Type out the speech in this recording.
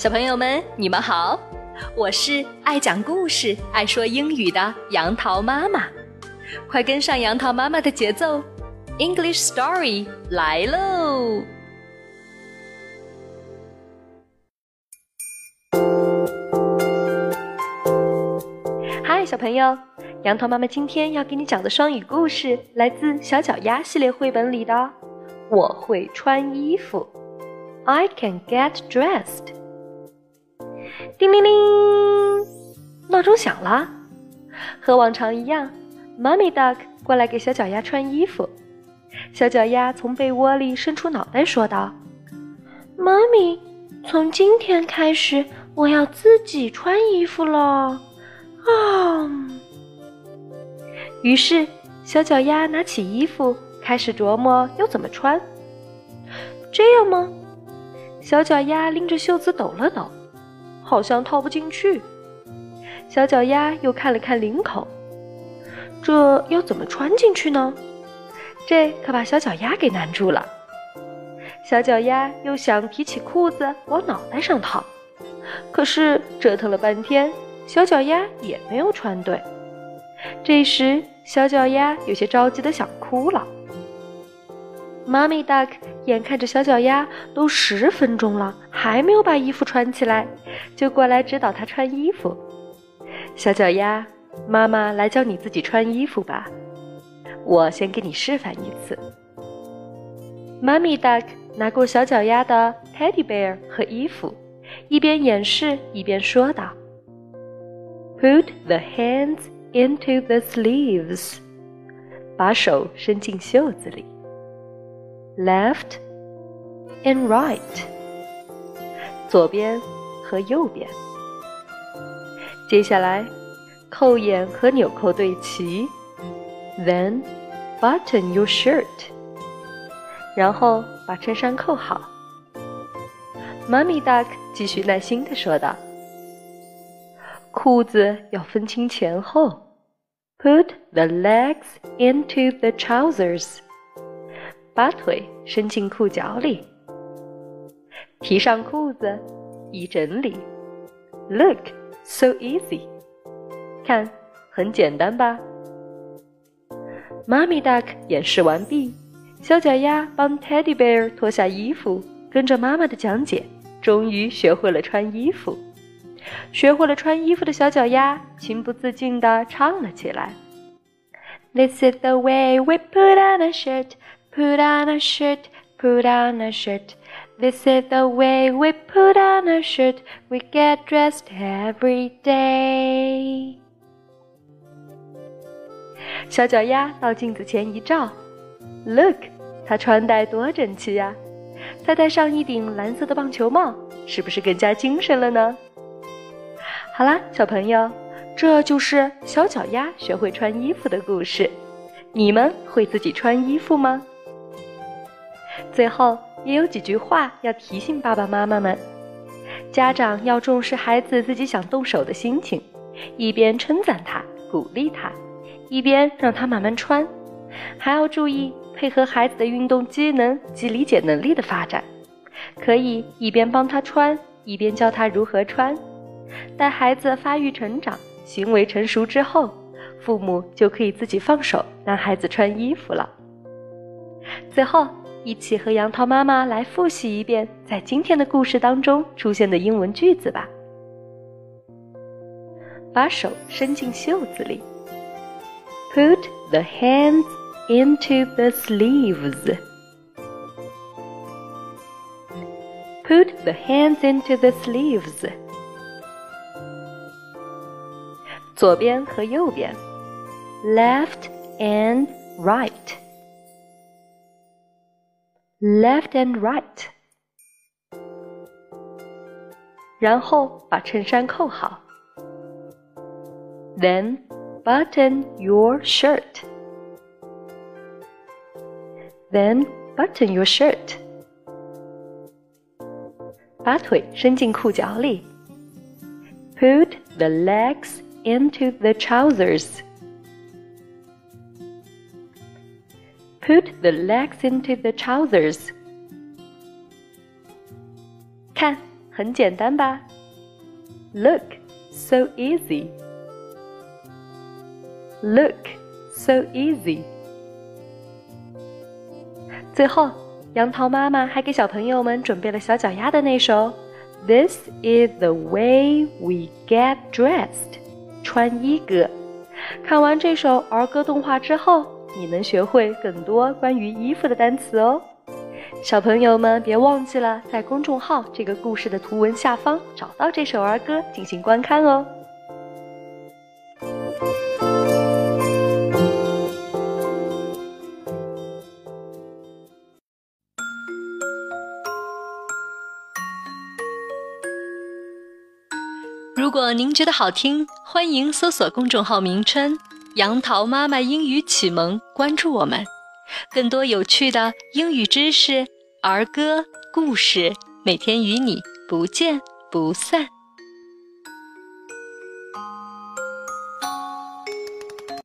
小朋友们，你们好，我是爱讲故事、爱说英语的杨桃妈妈，快跟上杨桃妈妈的节奏，English Story 来喽！嗨，小朋友，杨桃妈妈今天要给你讲的双语故事来自《小脚丫》系列绘本里的《我会穿衣服》，I can get dressed。叮铃铃，闹钟响了。和往常一样，Mummy Duck 过来给小脚丫穿衣服。小脚丫从被窝里伸出脑袋，说道：“妈咪，从今天开始，我要自己穿衣服了。”啊！于是，小脚丫拿起衣服，开始琢磨要怎么穿。这样吗？小脚丫拎着袖子抖了抖。好像套不进去。小脚丫又看了看领口，这要怎么穿进去呢？这可把小脚丫给难住了。小脚丫又想提起裤子往脑袋上套，可是折腾了半天，小脚丫也没有穿对。这时，小脚丫有些着急的想哭了。妈咪 duck 眼看着小脚丫都十分钟了，还没有把衣服穿起来，就过来指导他穿衣服。小脚丫，妈妈来教你自己穿衣服吧。我先给你示范一次。妈咪 duck 拿过小脚丫的 teddy bear 和衣服，一边演示一边说道：“Put the hands into the sleeves，把手伸进袖子里。” Left and right，左边和右边。接下来，扣眼和纽扣对齐。Then button your shirt，然后把衬衫扣好。Mummy duck 继续耐心地说道：“裤子要分清前后。Put the legs into the trousers。”把腿伸进裤脚里，提上裤子，一整理。Look so easy，看，很简单吧？妈咪 duck 演示完毕，小脚丫帮 Teddy Bear 脱下衣服，跟着妈妈的讲解，终于学会了穿衣服。学会了穿衣服的小脚丫情不自禁地唱了起来：This is the way we put on a shirt。Put on a shirt, put on a shirt. This is the way we put on a shirt. We get dressed every day. 小脚丫到镜子前一照，Look，它穿戴多整齐呀！再戴上一顶蓝色的棒球帽，是不是更加精神了呢？好啦，小朋友，这就是小脚丫学会穿衣服的故事。你们会自己穿衣服吗？最后也有几句话要提醒爸爸妈妈们：家长要重视孩子自己想动手的心情，一边称赞他、鼓励他，一边让他慢慢穿；还要注意配合孩子的运动机能及理解能力的发展，可以一边帮他穿，一边教他如何穿。待孩子发育成长、行为成熟之后，父母就可以自己放手让孩子穿衣服了。最后。一起和杨桃妈妈来复习一遍在今天的故事当中出现的英文句子吧。把手伸进袖子里，Put the hands into the sleeves. Put the hands into the sleeves. 左边和右边，left and right. left and right，然后把衬衫扣好。Then button your shirt. Then button your shirt. 把腿伸进裤脚里。Put the legs into the trousers. Put the legs into the trousers. 看， 很简单吧？Look, so easy. Look, so easy. 最后，杨桃妈妈还给小朋友们准备了小脚丫的那首《This is the way we get dressed》穿衣歌。看完这首儿歌动画之后， 你能学会更多关于衣服的单词哦。小朋友们，别忘记了在公众号这个故事的图文下方找到这首儿歌进行观看哦。如果您觉得好听，欢迎搜索公众号名称“杨桃妈妈英语启蒙”，关注我们，更多有趣的英语知识、儿歌、故事，每天与你不见不散。